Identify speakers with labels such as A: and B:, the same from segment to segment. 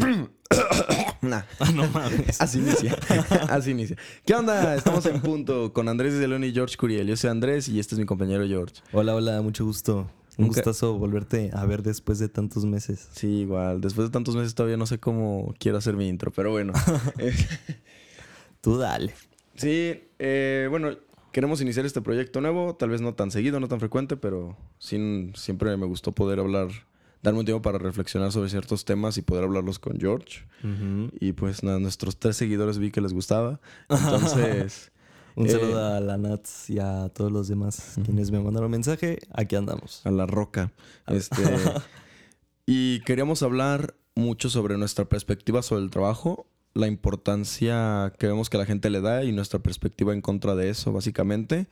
A: nah.
B: Ah, no mames.
A: Así inicia. Así inicia. ¿Qué onda? Estamos en punto con Andrés de León y George Curiel. Yo soy Andrés y este es mi compañero George.
B: Hola, hola, mucho gusto. Un
A: Nunca-
B: gustazo volverte a ver después de tantos meses.
A: Sí, igual. Después de tantos meses todavía no sé cómo quiero hacer mi intro, pero bueno. Eh,
B: Tú dale.
A: sí, eh, bueno, queremos iniciar este proyecto nuevo. Tal vez no tan seguido, no tan frecuente, pero sí, siempre me gustó poder hablar, darme un tiempo para reflexionar sobre ciertos temas y poder hablarlos con George. Y pues nada, nuestros tres seguidores vi que les gustaba. Entonces,
B: Un
A: Eh,
B: saludo a la Nats y a todos los demás quienes me mandaron mensaje. Aquí andamos.
A: a la roca. Este, y queríamos hablar mucho sobre nuestra perspectiva sobre el trabajo, la importancia que vemos que la gente le da y nuestra perspectiva en contra de eso, básicamente.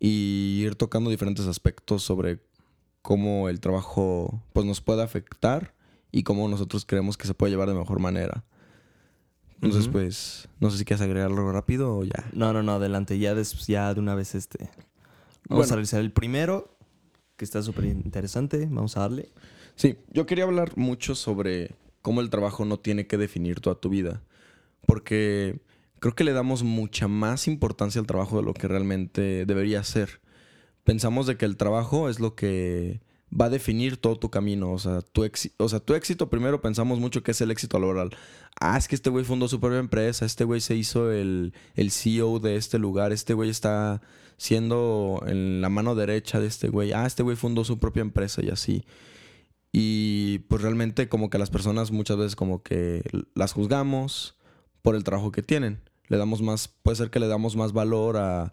A: Y ir tocando diferentes aspectos sobre cómo el trabajo pues, nos puede afectar y cómo nosotros creemos que se puede llevar de mejor manera. Entonces, pues, no sé si quieres agregarlo rápido o ya.
B: No, no, no, adelante. Ya, des- ya de una vez este. Vamos
A: Bueno.
B: a realizar el primero, que está súper interesante. Vamos a darle.
A: Sí, yo quería hablar mucho sobre cómo el trabajo no tiene que definir toda tu vida. Porque creo que le damos mucha más importancia al trabajo de lo que realmente debería ser. Pensamos de que el trabajo es lo que va a definir todo tu camino. O sea, tu, o sea, tu éxito primero pensamos mucho que es el éxito laboral. Ah, es que este güey fundó su propia empresa, este güey se hizo el, el CEO de este lugar, este güey está siendo en la mano derecha de este güey. Ah, este güey fundó su propia empresa y así. Y pues realmente como que las personas muchas veces como que las juzgamos por el trabajo que tienen. Le damos más, puede ser que le damos más valor a,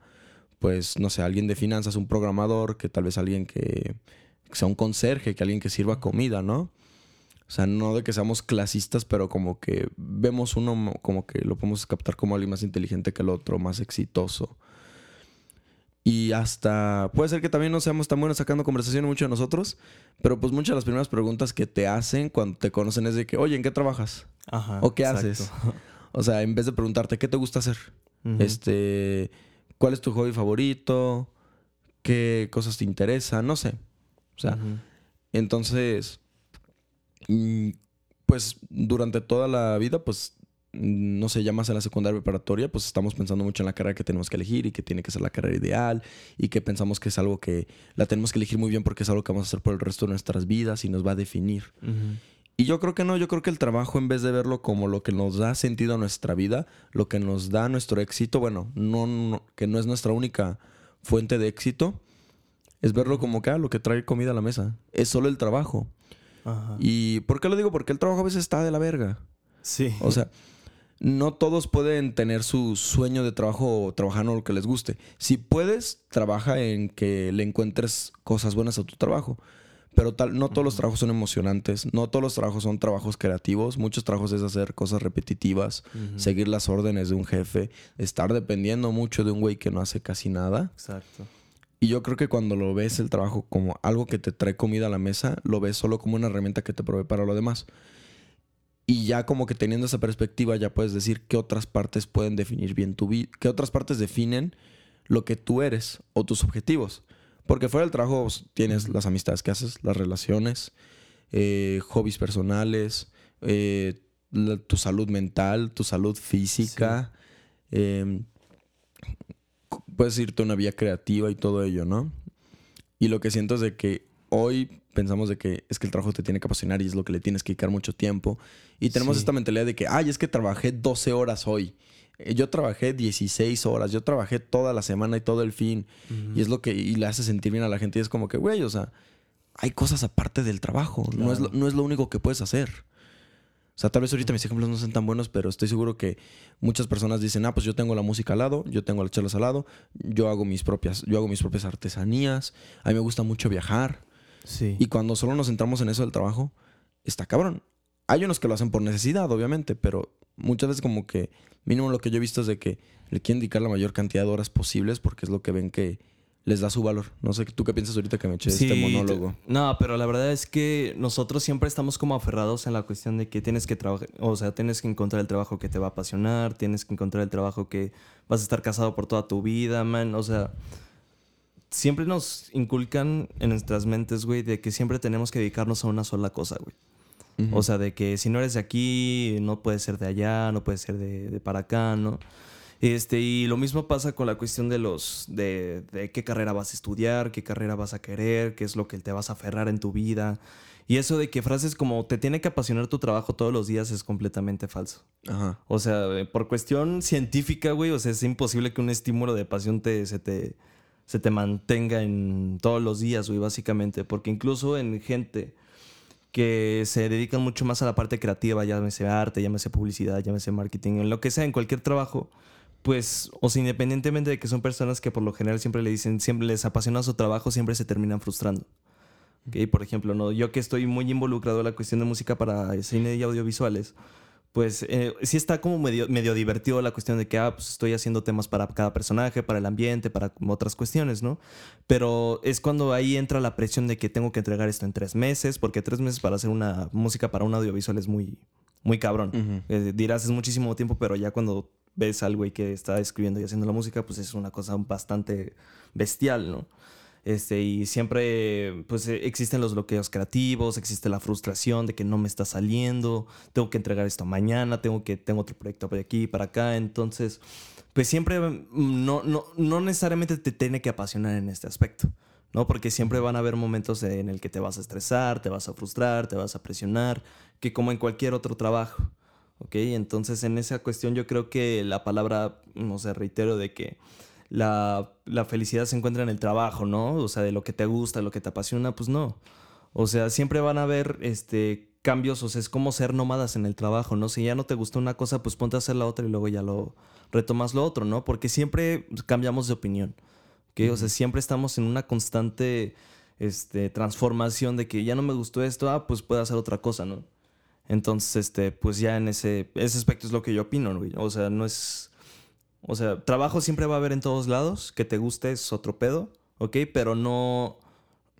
A: pues, no sé, alguien de finanzas, un programador, que tal vez alguien que, que sea un conserje, que alguien que sirva comida, ¿no? O sea, no de que seamos clasistas, pero como que vemos uno mo- como que lo podemos captar como alguien más inteligente que el otro, más exitoso. Y hasta puede ser que también no seamos tan buenos sacando conversación mucho de nosotros, pero pues muchas de las primeras preguntas que te hacen cuando te conocen es de que, oye, ¿en qué trabajas?
B: Ajá.
A: ¿O qué
B: exacto.
A: haces? O sea, en vez de preguntarte, ¿qué te gusta hacer? Este, ¿cuál es tu hobby favorito? ¿Qué cosas te interesan? No sé. O sea, entonces, mm, pues durante toda la vida, pues, mm, no sé, ya más en la secundaria preparatoria, pues estamos pensando mucho en la carrera que tenemos que elegir y que tiene que ser la carrera ideal y que pensamos que es algo que la tenemos que elegir muy bien porque es algo que vamos a hacer por el resto de nuestras vidas y nos va a definir.
B: Ujú.
A: Y yo creo que no, yo creo que el trabajo en vez de verlo como lo que nos da sentido a nuestra vida, lo que nos da nuestro éxito, bueno, no, no- que no es nuestra única fuente de éxito, es verlo como que ah, lo que trae comida a la mesa. Es solo el trabajo.
B: Ajá.
A: ¿Y por qué lo digo? Porque el trabajo a veces está de la verga.
B: Sí.
A: O sea, no todos pueden tener su sueño de trabajo o trabajar en lo que les guste. Si puedes, trabaja en que le encuentres cosas buenas a tu trabajo. Pero tal, no todos los trabajos son emocionantes, no todos los trabajos son trabajos creativos, muchos trabajos es hacer cosas repetitivas, seguir las órdenes de un jefe, estar dependiendo mucho de un güey que no hace casi nada.
B: Exacto.
A: Y yo creo que cuando lo ves el trabajo como algo que te trae comida a la mesa, lo ves solo como una herramienta que te provee para lo demás. Y ya como que teniendo esa perspectiva ya puedes decir qué otras partes pueden definir bien tu vida, qué otras partes definen lo que tú eres o tus objetivos. Porque fuera del trabajo tienes las amistades que haces, las relaciones, eh, hobbies personales, eh, la- tu salud mental, tu salud física. em, puedes irte a una vía creativa y todo ello, ¿no? Y lo que siento es de que hoy pensamos de que es que el trabajo te tiene que apasionar y es lo que le tienes que dedicar mucho tiempo. Y tenemos
B: Sí.
A: esta mentalidad de que, ay, es que trabajé 12 horas hoy. Eh, Yo trabajé 16 horas, yo trabajé toda la semana y todo el fin. Y es lo que y le hace sentir bien a la gente. Y es como que, güey, o sea, hay cosas aparte del trabajo. No, es lo, no es lo único que puedes hacer. O sea, tal vez ahorita mis ejemplos no sean tan buenos, pero estoy seguro que muchas personas dicen, ah, pues yo tengo la música al lado, yo tengo las charlas al lado, yo hago mis propias, yo hago mis propias artesanías, a mí me gusta mucho viajar.
B: Sí.
A: Y cuando solo nos centramos en eso del trabajo, está cabrón. Hay unos que lo hacen por necesidad, obviamente, pero muchas veces como que, mínimo lo que yo he visto es de que le quieren dedicar la mayor cantidad de horas posibles porque es lo que ven que les da su valor. No sé, ¿tú qué piensas ahorita que me eché este monólogo?
B: No, pero la verdad es que nosotros siempre estamos como aferrados en la cuestión de que tienes que trabajar, o sea, tienes que encontrar el trabajo que te va a apasionar, tienes que encontrar el trabajo que vas a estar casado por toda tu vida, man. O sea, siempre nos inculcan en nuestras mentes, güey, de que siempre tenemos que dedicarnos a una sola cosa, güey. O sea, de que si no eres de aquí, no puedes ser de allá, no puedes ser de, de para acá, ¿no? Este, y lo mismo pasa con la cuestión de los, de, de, qué carrera vas a estudiar, qué carrera vas a querer, qué es lo que te vas a aferrar en tu vida. Y eso de que frases como te tiene que apasionar tu trabajo todos los días es completamente falso.
A: Ajá.
B: O sea, por cuestión científica, güey, o sea, es imposible que un estímulo de pasión te, se, te, se te mantenga en todos los días, güey, básicamente. Porque incluso en gente que se dedican mucho más a la parte creativa, llámese arte, llámese publicidad, llámese marketing, en lo que sea, en cualquier trabajo, pues, o sea, independientemente de que son personas que por lo general siempre le dicen, siempre les apasiona su trabajo, siempre se terminan frustrando. ¿Okay? Por ejemplo, ¿no? yo que estoy muy involucrado en la cuestión de música para cine y audiovisuales, pues eh, sí está como medio, medio divertido la cuestión de que, ah, pues estoy haciendo temas para cada personaje, para el ambiente, para otras cuestiones, ¿no? Pero es cuando ahí entra la presión de que tengo que entregar esto en tres meses, porque tres meses para hacer una música para un audiovisual es muy, muy cabrón. Uh -huh. eh, dirás, es muchísimo tiempo, pero ya cuando ves al güey que está escribiendo y haciendo la música, pues es una cosa bastante bestial, ¿no? Este, y siempre pues existen los bloqueos creativos, existe la frustración de que no me está saliendo, tengo que entregar esto mañana, tengo que tengo otro proyecto de aquí para acá, entonces pues siempre no, no, no necesariamente te tiene que apasionar en este aspecto, ¿no? Porque siempre van a haber momentos en el que te vas a estresar, te vas a frustrar, te vas a presionar, que como en cualquier otro trabajo, ¿ok? Entonces en esa cuestión yo creo que la palabra, no sé, reitero de que la, la, felicidad se encuentra en el trabajo, ¿no? O sea, de lo que te gusta, lo que te apasiona, pues no. O sea, siempre van a haber este, cambios, o sea, es como ser nómadas en el trabajo, ¿no? Si ya no te gustó una cosa, pues ponte a hacer la otra y luego ya lo retomas lo otro, ¿no? Porque siempre cambiamos de opinión. Uh -huh. O sea, siempre estamos en una constante este, transformación de que ya no me gustó esto, ah, pues puedo hacer otra cosa, ¿no? Entonces, este, pues ya en ese, ese aspecto es lo que yo opino, güey. O sea, no es o sea, trabajo siempre va a haber en todos lados. Que te guste es otro pedo, ¿ok? Pero no,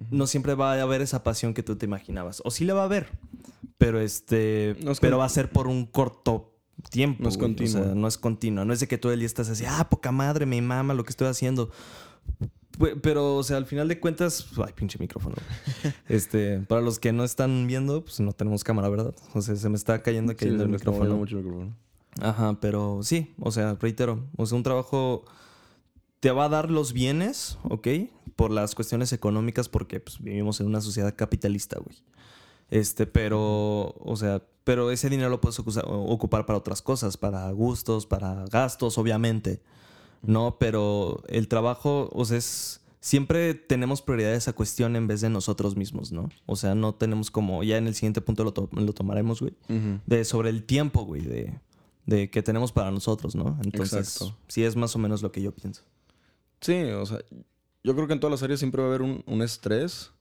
B: no siempre va a haber esa pasión que tú te imaginabas. O sí le va a haber, pero este, no pero va a ser por un corto tiempo.
A: No es continuo.
B: O sea, no es continuo. No es de que todo el día estás así, ah, poca madre, me mama lo que estoy haciendo. Pero, o sea, al final de cuentas, ay, pinche micrófono. este, para los que no están viendo, pues no tenemos cámara, ¿verdad? O sea, se me está cayendo, cayendo
A: sí,
B: el micrófono.
A: Mucho el micrófono.
B: Ajá, pero sí, o sea, reitero, o sea, un trabajo te va a dar los bienes, ¿ok? Por las cuestiones económicas, porque pues, vivimos en una sociedad capitalista, güey. Este, pero, o sea, pero ese dinero lo puedes ocupar para otras cosas, para gustos, para gastos, obviamente, ¿no? Pero el trabajo, o sea, es... Siempre tenemos prioridad a esa cuestión en vez de nosotros mismos, ¿no? O sea, no tenemos como... Ya en el siguiente punto lo, to lo tomaremos, güey. Uh -huh. De sobre el tiempo, güey, de de que tenemos para nosotros, ¿no? Entonces,
A: Exacto.
B: sí es más o menos lo que yo pienso.
A: Sí, o sea, yo creo que en todas las áreas siempre va a haber un, un estrés.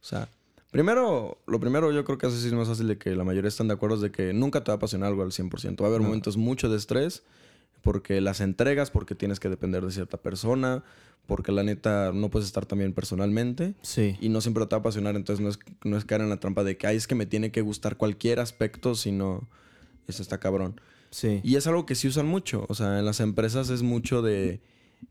A: O sea, primero, lo primero yo creo que así es más fácil de que la mayoría están de acuerdo es de que nunca te va a apasionar algo al 100%. Va a haber no. momentos mucho de estrés porque las entregas, porque tienes que depender de cierta persona, porque la neta no puedes estar también personalmente.
B: Sí.
A: Y no siempre te va a apasionar, entonces no es, no es caer en la trampa de que, ay, es que me tiene que gustar cualquier aspecto, sino eso está cabrón.
B: Sí.
A: Y es algo que sí usan mucho. O sea, en las empresas es mucho de.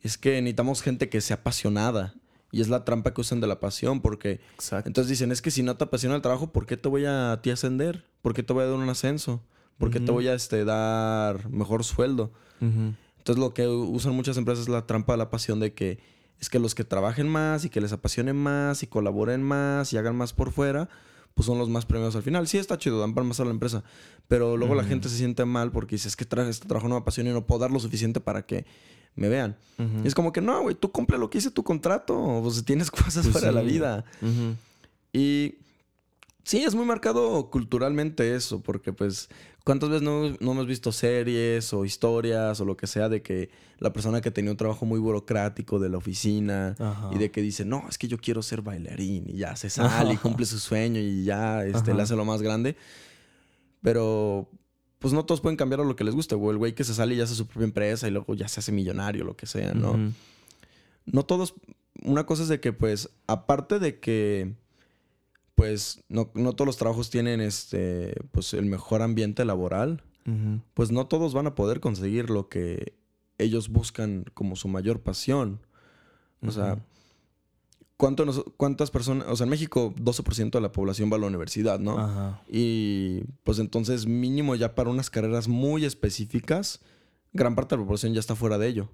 A: Es que necesitamos gente que sea apasionada. Y es la trampa que usan de la pasión. Porque.
B: Exacto.
A: Entonces dicen: Es que si no te apasiona el trabajo, ¿por qué te voy a, a ti ascender? ¿Por qué te voy a dar un ascenso? ¿Por qué uh -huh. te voy a este, dar mejor sueldo?
B: Uh -huh.
A: Entonces, lo que usan muchas empresas es la trampa de la pasión de que. Es que los que trabajen más y que les apasionen más y colaboren más y hagan más por fuera, pues son los más premiados al final. Sí, está chido, dan para más a la empresa. Pero luego la gente se siente mal porque dice, es que tra este trabajo no me apasiona y no puedo dar lo suficiente para que me vean.
B: Uh -huh.
A: Y es como que, no, güey, tú cumple lo que dice tu contrato. Pues tienes cosas
B: Pues
A: para
B: sí.
A: la vida. Y sí, es muy marcado culturalmente eso, porque pues, ¿cuántas veces no, no, hemos visto series o historias o lo que sea de que la persona que tenía un trabajo muy burocrático de la oficina
B: Ajá.
A: y de que dice, no, es que yo quiero ser bailarín y ya se sale y cumple su sueño y ya este, le hace lo más grande? Pero pues no todos pueden cambiar a lo que les guste, o el güey que se sale y ya hace su propia empresa y luego ya se hace millonario, lo que sea, ¿no? No todos. Una cosa es de que, pues, aparte de que, pues, no, no todos los trabajos tienen este, pues, el mejor ambiente laboral,
B: Uh -huh.
A: pues no todos van a poder conseguir lo que ellos buscan como su mayor pasión. O sea, ¿cuánto nos- ¿cuántas personas? O sea, en México 12% de la población va a la universidad, ¿no?
B: Ajá.
A: Y pues entonces mínimo ya para unas carreras muy específicas, gran parte de la población ya está fuera de ello.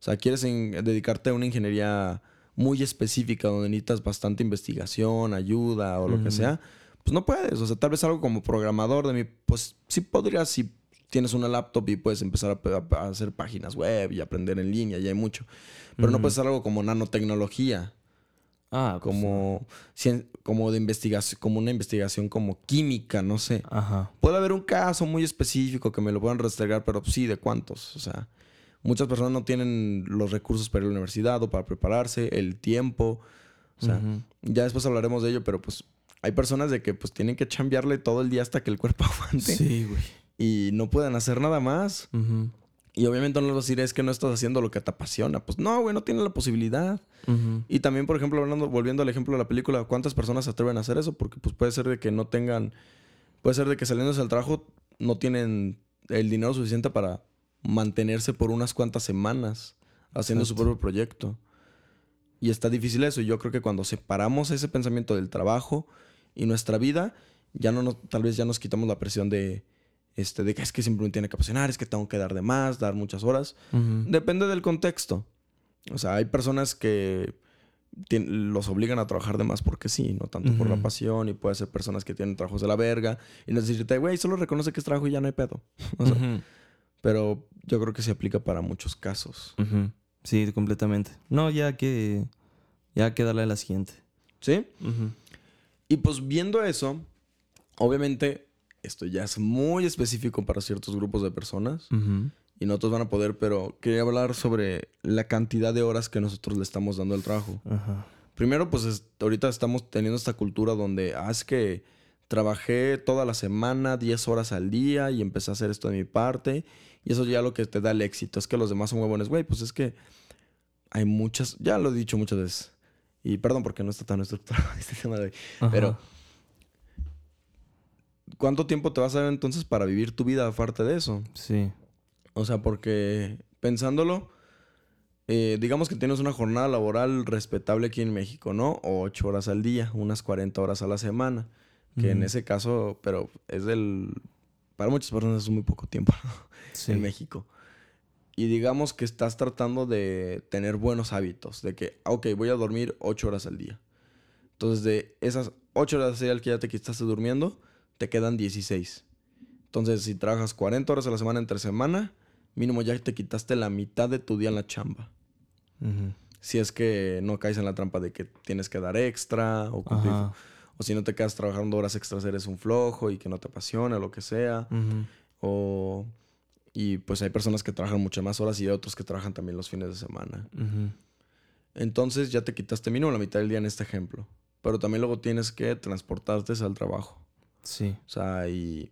A: O sea, quieres en- dedicarte a una ingeniería muy específica donde necesitas bastante investigación, ayuda o lo que sea, pues no puedes. O sea, tal vez algo como programador de mi, pues sí podrías si tienes una laptop y puedes empezar a, hacer páginas web y aprender en línea, ya hay mucho. Pero no puedes hacer algo como nanotecnología
B: Ah, pues,
A: como, como de investigación, como una investigación como química, no sé.
B: Ajá.
A: Puede haber un caso muy específico que me lo puedan restregar, pero sí, ¿de cuántos? O sea, muchas personas no tienen los recursos para ir a la universidad o para prepararse, el tiempo. O sea, ya después hablaremos de ello, pero pues hay personas de que pues tienen que chambearle todo el día hasta que el cuerpo aguante
B: Sí, güey.
A: y no pueden hacer nada más. Y obviamente no les vas a decir, es que no estás haciendo lo que te apasiona. Pues no, güey, no tienes la posibilidad. Y también, por ejemplo, hablando, volviendo al ejemplo de la película, ¿cuántas personas se atreven a hacer eso? Porque pues puede ser de que no tengan, puede ser de que saliendo del trabajo no tienen el dinero suficiente para mantenerse por unas cuantas semanas haciendo su propio proyecto. Y está difícil eso. Y yo creo que cuando separamos ese pensamiento del trabajo y nuestra vida, ya no nos, tal vez ya nos quitamos la presión de, este, de que es que siempre me tiene que apasionar, es que tengo que dar de más, dar muchas horas. Depende del contexto. O sea, hay personas que los obligan a trabajar de más porque sí, no tanto por la pasión. Y puede ser personas que tienen trabajos de la verga. Y no decirte, güey, solo reconoce que es trabajo y ya no hay pedo. O sea. Pero yo creo que se aplica para muchos casos.
B: Sí, completamente. No, ya que. Ya que darle a la siguiente.
A: ¿Sí? Y pues viendo eso, obviamente esto ya es muy específico para ciertos grupos de personas. Y no todos van a poder, pero quería hablar sobre la cantidad de horas que nosotros le estamos dando al trabajo.
B: Ajá.
A: Primero, pues es- ahorita estamos teniendo esta cultura donde, ah, es que trabajé toda la semana, 10 horas al día y empecé a hacer esto de mi parte. Y eso ya lo que te da el éxito. Es que los demás son huevones, güey, pues es que hay muchas, ya lo he dicho muchas veces. Y perdón porque no está tan estructurado este tema de hoy.
B: Ajá.
A: Pero, ¿cuánto tiempo te vas a dar entonces para vivir tu vida aparte de eso?
B: Sí.
A: O sea, porque pensándolo, eh, digamos que tienes una jornada laboral respetable aquí en México, ¿no? Ocho horas al día, unas 40 horas a la semana. Que en ese caso, pero es del... Para muchas personas es muy poco tiempo
B: Sí.
A: en México. Y digamos que estás tratando de tener buenos hábitos, de que, ah, ok, voy a dormir ocho horas al día. Entonces, de esas ocho horas al día que ya te quitaste durmiendo, te quedan 16. Entonces, si trabajas 40 horas a la semana entre semana, mínimo ya te quitaste la mitad de tu día en la chamba.
B: Ujú.
A: Si es que no caes en la trampa de que tienes que dar extra o cumplir.
B: Ajá.
A: O si no te quedas trabajando horas extras, eres un flojo y que no te apasiona, lo que sea. O... Y pues hay personas que trabajan muchas más horas y hay otros que trabajan también los fines de semana. Entonces ya te quitaste mínimo la mitad del día en este ejemplo. Pero también luego tienes que transportarte al trabajo.
B: Sí.
A: O sea, y...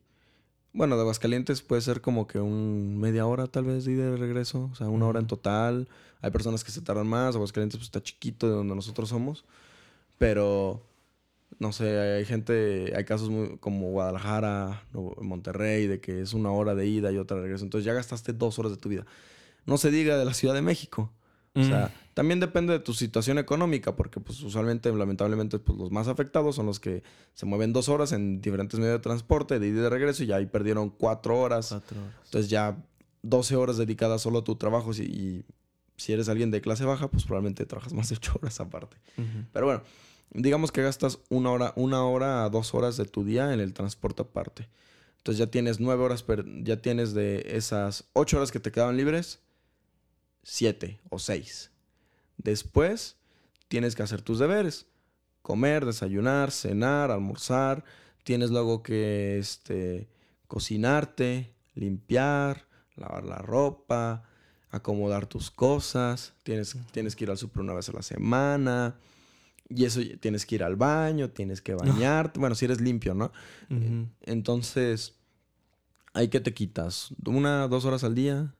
A: Bueno, de Aguascalientes puede ser como que un media hora tal vez y de regreso. O sea, una hora en total. Hay personas que se tardan más. Aguascalientes pues, está chiquito de donde nosotros somos. Pero, no sé, hay gente, hay casos muy, como Guadalajara, Monterrey, de que es una hora de ida y otra de regreso. Entonces ya gastaste dos horas de tu vida. No se diga de la Ciudad de México. O sea, también depende de tu situación económica, porque pues usualmente, lamentablemente, pues los más afectados son los que se mueven dos horas en diferentes medios de transporte, de ida y de regreso, y ya ahí perdieron cuatro horas.
B: Cuatro horas.
A: Entonces ya 12 horas dedicadas solo a tu trabajo, si- y si eres alguien de clase baja, pues probablemente trabajas más de ocho horas aparte. Pero bueno, digamos que gastas una hora, una hora a dos horas de tu día en el transporte aparte. Entonces ya tienes nueve horas, per- ya tienes de esas ocho horas que te quedaban libres, siete o seis. Después tienes que hacer tus deberes. Comer, desayunar, cenar, almorzar. Tienes luego que este, cocinarte, limpiar, lavar la ropa, acomodar tus cosas. Tienes, tienes que ir al súper una vez a la semana. Y eso tienes que ir al baño, tienes que bañarte. Bueno, si eres limpio, ¿no? Entonces, ¿ahí qué te quitas? ¿Una, dos horas al día?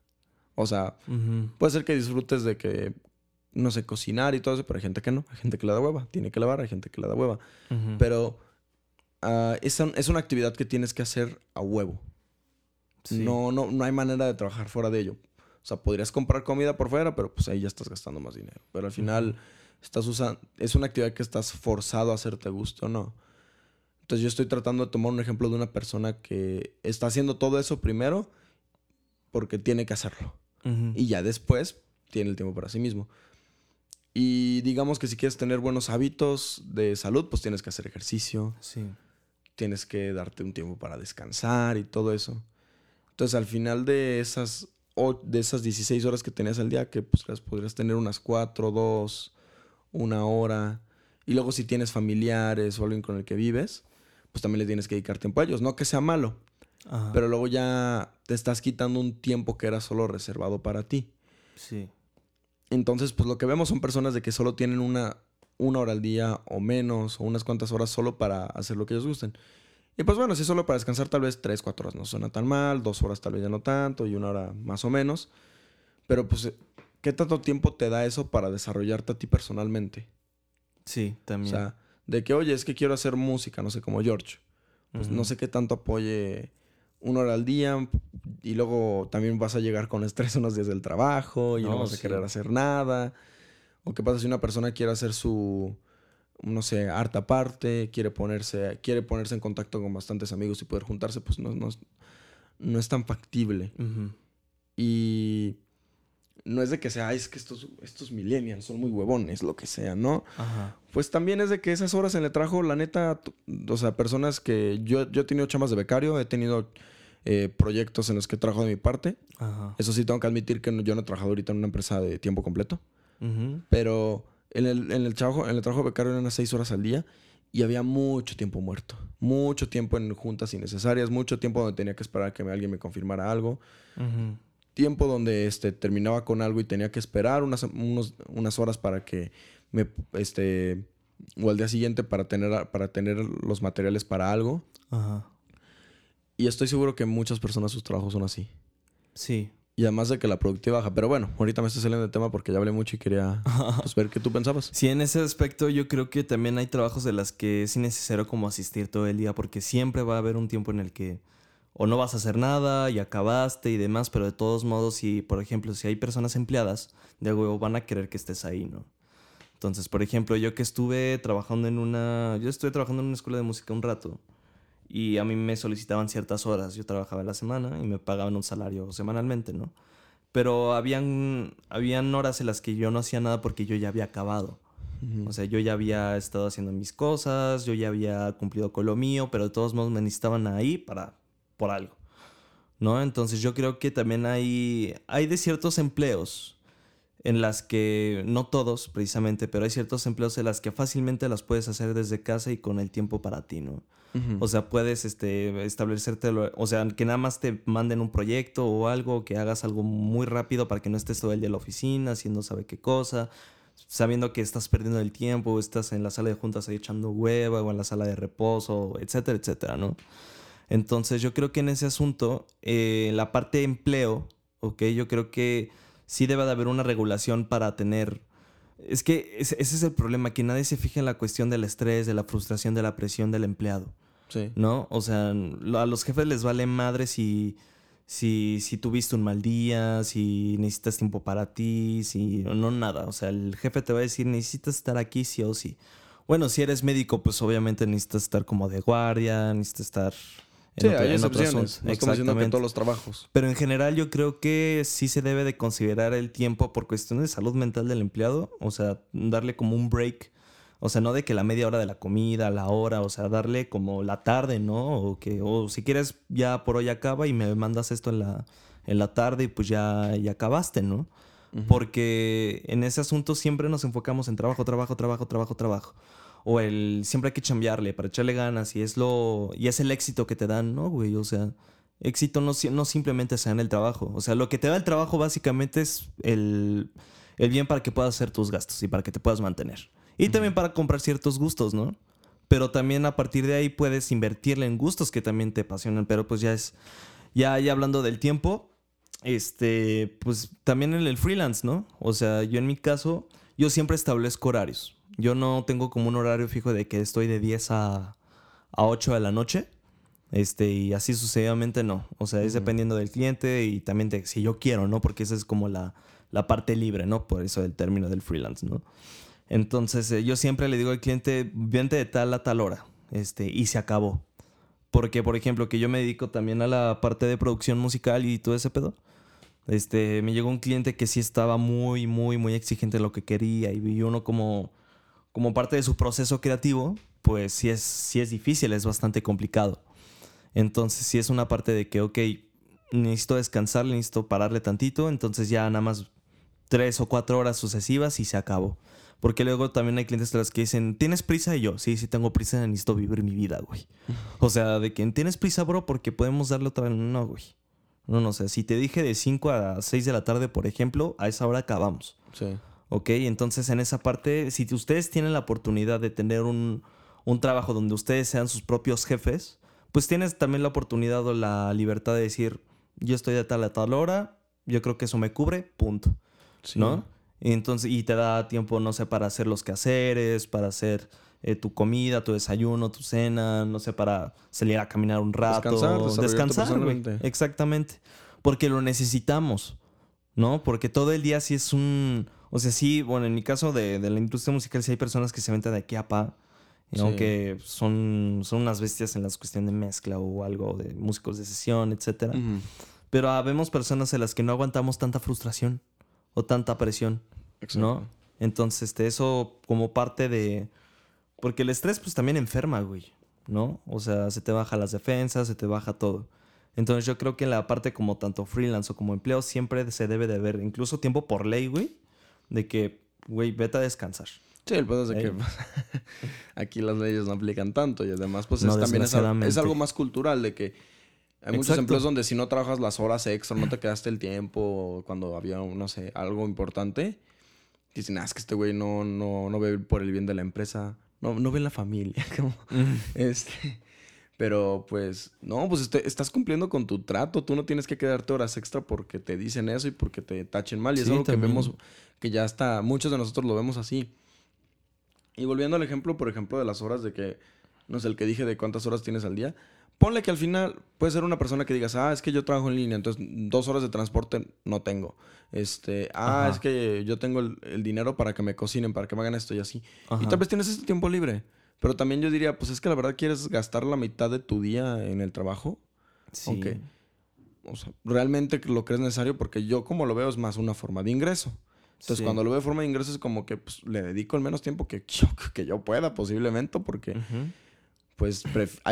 A: O sea, puede ser que disfrutes de que, no sé, cocinar y todo eso, pero hay gente que no. Hay gente que le da hueva. Tiene que lavar, hay gente que le da hueva.
B: Ujú.
A: Pero ah, es, un- es una actividad que tienes que hacer a huevo.
B: Sí.
A: No, no, no hay manera de trabajar fuera de ello. O sea, podrías comprar comida por fuera, pero pues ahí ya estás gastando más dinero. Pero al final, estás usando, es una actividad que estás forzado a hacerte gusto o no. Entonces yo estoy tratando de tomar un ejemplo de una persona que está haciendo todo eso primero porque tiene que hacerlo. Y ya después tiene el tiempo para sí mismo. Y digamos que si quieres tener buenos hábitos de salud, pues tienes que hacer ejercicio.
B: Sí.
A: Tienes que darte un tiempo para descansar y todo eso. Entonces al final de esas, de esas 16 horas que tenías al día, que pues las podrías tener unas 4, 2, una hora. Y luego si tienes familiares o alguien con el que vives, pues también le tienes que dedicar tiempo a ellos. No que sea malo, pero luego ya te estás quitando un tiempo que era solo reservado para ti.
B: Sí.
A: Entonces, pues lo que vemos son personas de que solo tienen una, una hora al día o menos, o unas cuantas horas solo para hacer lo que ellos gusten. Y pues bueno, si es solo para descansar, tal vez tres, cuatro horas no suena tan mal, dos horas tal vez ya no tanto, y una hora más o menos. Pero pues, ¿qué tanto tiempo te da eso para desarrollarte a ti personalmente?
B: Sí, también.
A: O sea, de que, oye, es que quiero hacer música, no sé, como George. Pues no sé qué tanto apoye una hora al día y luego también vas a llegar con estrés unos días del trabajo y no, vas a querer hacer nada. O qué pasa si una persona quiere hacer su, no sé, arte aparte, quiere ponerse, quiere ponerse en contacto con bastantes amigos y poder juntarse, pues no, no, no es tan factible. Y no es de que sea, es que estos, estos millennials son muy huevones, lo que sea, ¿no? Pues también es de que esas horas en el trabajo, la neta, o sea, personas que yo, yo he tenido chamas de becario, he tenido eh, proyectos en los que trabajo de mi parte. Eso sí, tengo que admitir que yo no he trabajado ahorita en una empresa de tiempo completo. Pero en el, en el, trabajo, en el trabajo becario eran seis horas al día y había mucho tiempo muerto. Mucho tiempo en juntas innecesarias, mucho tiempo donde tenía que esperar a que alguien me confirmara algo. Tiempo donde este, terminaba con algo y tenía que esperar unas, unas horas para que me, este, o al día siguiente para tener, para tener los materiales para algo. Ajá. Y estoy seguro que muchas personas sus trabajos son así.
B: Sí.
A: Y además de que la productividad baja. Pero bueno, ahorita me estoy saliendo del tema porque ya hablé mucho y quería pues, ver qué tú pensabas.
B: Sí, en ese aspecto yo creo que también hay trabajos de las que es innecesario como asistir todo el día porque siempre va a haber un tiempo en el que o no vas a hacer nada y acabaste y demás, pero de todos modos, si por ejemplo, si hay personas empleadas, de huevo van a querer que estés ahí, ¿no? Entonces, por ejemplo, yo que estuve trabajando en una, yo estuve trabajando en una escuela de música un rato y a mí me solicitaban ciertas horas. Yo trabajaba la semana y me pagaban un salario semanalmente, ¿no? Pero habían, habían horas en las que yo no hacía nada porque yo ya había acabado. O sea, yo ya había estado haciendo mis cosas, yo ya había cumplido con lo mío, pero de todos modos me necesitaban ahí para, por algo. ¿No? Entonces yo creo que también hay, hay de ciertos empleos en las que, no todos precisamente, pero hay ciertos empleos en las que fácilmente las puedes hacer desde casa y con el tiempo para ti, ¿no? O sea, puedes este, establecerte, o sea, que nada más te manden un proyecto o algo, que hagas algo muy rápido para que no estés todo el día en la oficina haciendo sabe qué cosa, sabiendo que estás perdiendo el tiempo, estás en la sala de juntas ahí echando hueva o en la sala de reposo, etcétera, etcétera, ¿no? Entonces yo creo que en ese asunto, eh, la parte de empleo, ok, yo creo que sí debe de haber una regulación para tener es que ese, es el problema, que nadie se fija en la cuestión del estrés, de la frustración, de la presión del empleado.
A: Sí.
B: ¿No? O sea, a los jefes les vale madre si, si, si tuviste un mal día, si necesitas tiempo para ti, si no nada. O sea, el jefe te va a decir, necesitas estar aquí sí o sí. Bueno, si eres médico, pues obviamente necesitas estar como de guardia, necesitas estar
A: sí, hay excepciones. No estamos diciendo que todos los trabajos.
B: Pero en general yo creo que sí se debe de considerar el tiempo por cuestiones de salud mental del empleado. O sea, darle como un break. O sea, no de que la media hora de la comida, la hora, o sea, darle como la tarde, ¿no? O que, o si quieres, ya por hoy acaba y me mandas esto en la, en la tarde y pues ya, ya acabaste, ¿no? Porque en ese asunto siempre nos enfocamos en trabajo, trabajo, trabajo, trabajo, trabajo o el siempre hay que chambearle para echarle ganas y es lo y es el éxito que te dan, ¿no, güey? O sea, éxito no, no simplemente sea en el trabajo, o sea, lo que te da el trabajo básicamente es el, el bien para que puedas hacer tus gastos y para que te puedas mantener. Y también para comprar ciertos gustos, ¿no? Pero también a partir de ahí puedes invertirle en gustos que también te apasionan, pero pues ya es ya, ya hablando del tiempo, este, pues también en el freelance, ¿no? O sea, yo en mi caso, yo siempre establezco horarios. Yo no tengo como un horario fijo de que estoy de 10 a, a 8 de la noche. Este, y así sucesivamente no. O sea, es dependiendo del cliente y también de si yo quiero, ¿no? Porque esa es como la, la parte libre, ¿no? Por eso el término del freelance, ¿no? Entonces, eh, yo siempre le digo al cliente, vente de tal a tal hora, este, y se acabó. Porque, por ejemplo, que yo me dedico también a la parte de producción musical y todo ese pedo. Este, me llegó un cliente que sí estaba muy, muy, muy exigente en lo que quería y uno como, como parte de su proceso creativo, pues sí es, sí es difícil, es bastante complicado. Entonces sí es una parte de que, ok, necesito descansar, necesito pararle tantito, entonces ya nada más tres o cuatro horas sucesivas y se acabó. Porque luego también hay clientes los que dicen, ¿tienes prisa? Y yo, sí, sí tengo prisa, necesito vivir mi vida, güey. O sea, de que tienes prisa, bro, porque podemos darle otra... No, güey. No, no sé. Si te dije de 5 a 6 de la tarde, por ejemplo, a esa hora acabamos.
A: Sí.
B: Ok, entonces en esa parte, si ustedes tienen la oportunidad de tener un, un trabajo donde ustedes sean sus propios jefes, pues tienes también la oportunidad o la libertad de decir, yo estoy de tal a tal hora, yo creo que eso me cubre, punto. ¿No? Y entonces, y te da tiempo, no sé, para hacer los quehaceres, para hacer eh, tu comida, tu desayuno, tu cena, no sé, para salir a caminar un rato.
A: Descansar,
B: descansar, güey. Exactamente. Porque lo necesitamos, ¿no? Porque todo el día sí es un... O sea, sí, bueno, en mi caso de, de la industria musical sí hay personas que se venden de aquí a pa. ¿no? Que son, son unas bestias en la cuestión de mezcla o algo de músicos de sesión, etcétera. Pero habemos personas en las que no aguantamos tanta frustración o tanta presión, ¿no? Entonces, este, eso como parte de... Porque el estrés pues también enferma, güey, ¿no? O sea, se te baja las defensas, se te baja todo. Entonces yo creo que en la parte como tanto freelance o como empleo siempre se debe de ver, incluso tiempo por ley, güey, de que, güey, vete a descansar.
A: Sí, el pedo es de que aquí las leyes no aplican tanto y además pues es, también es, algo más cultural de que hay muchos empleos donde si no trabajas las horas extra, no te quedaste el tiempo cuando había, no sé, algo importante, dicen, ah, es que este güey no, no, no ve por el bien de la empresa, no, no ve la familia. este, pero pues, no, pues este, estás cumpliendo con tu trato, tú no tienes que quedarte horas extra porque te dicen eso y porque te tachen mal. Y es algo que vemos, que ya está, muchos de nosotros lo vemos así. Y volviendo al ejemplo, por ejemplo, de las horas de que, no sé, el que dije de cuántas horas tienes al día, ponle que al final puede ser una persona que digas, ah, es que yo trabajo en línea, entonces dos horas de transporte no tengo. Este, ah, es que yo tengo el, dinero para que me cocinen, para que me hagan esto y así. Y tal vez tienes ese tiempo libre. Pero también yo diría, pues es que la verdad quieres gastar la mitad de tu día en el trabajo. Sí. o sea, realmente lo que es necesario, porque yo como lo veo es más una forma de ingreso. Entonces, cuando lo veo de forma de ingreso es como que pues, le dedico el menos tiempo que yo, que yo pueda, posiblemente, porque pues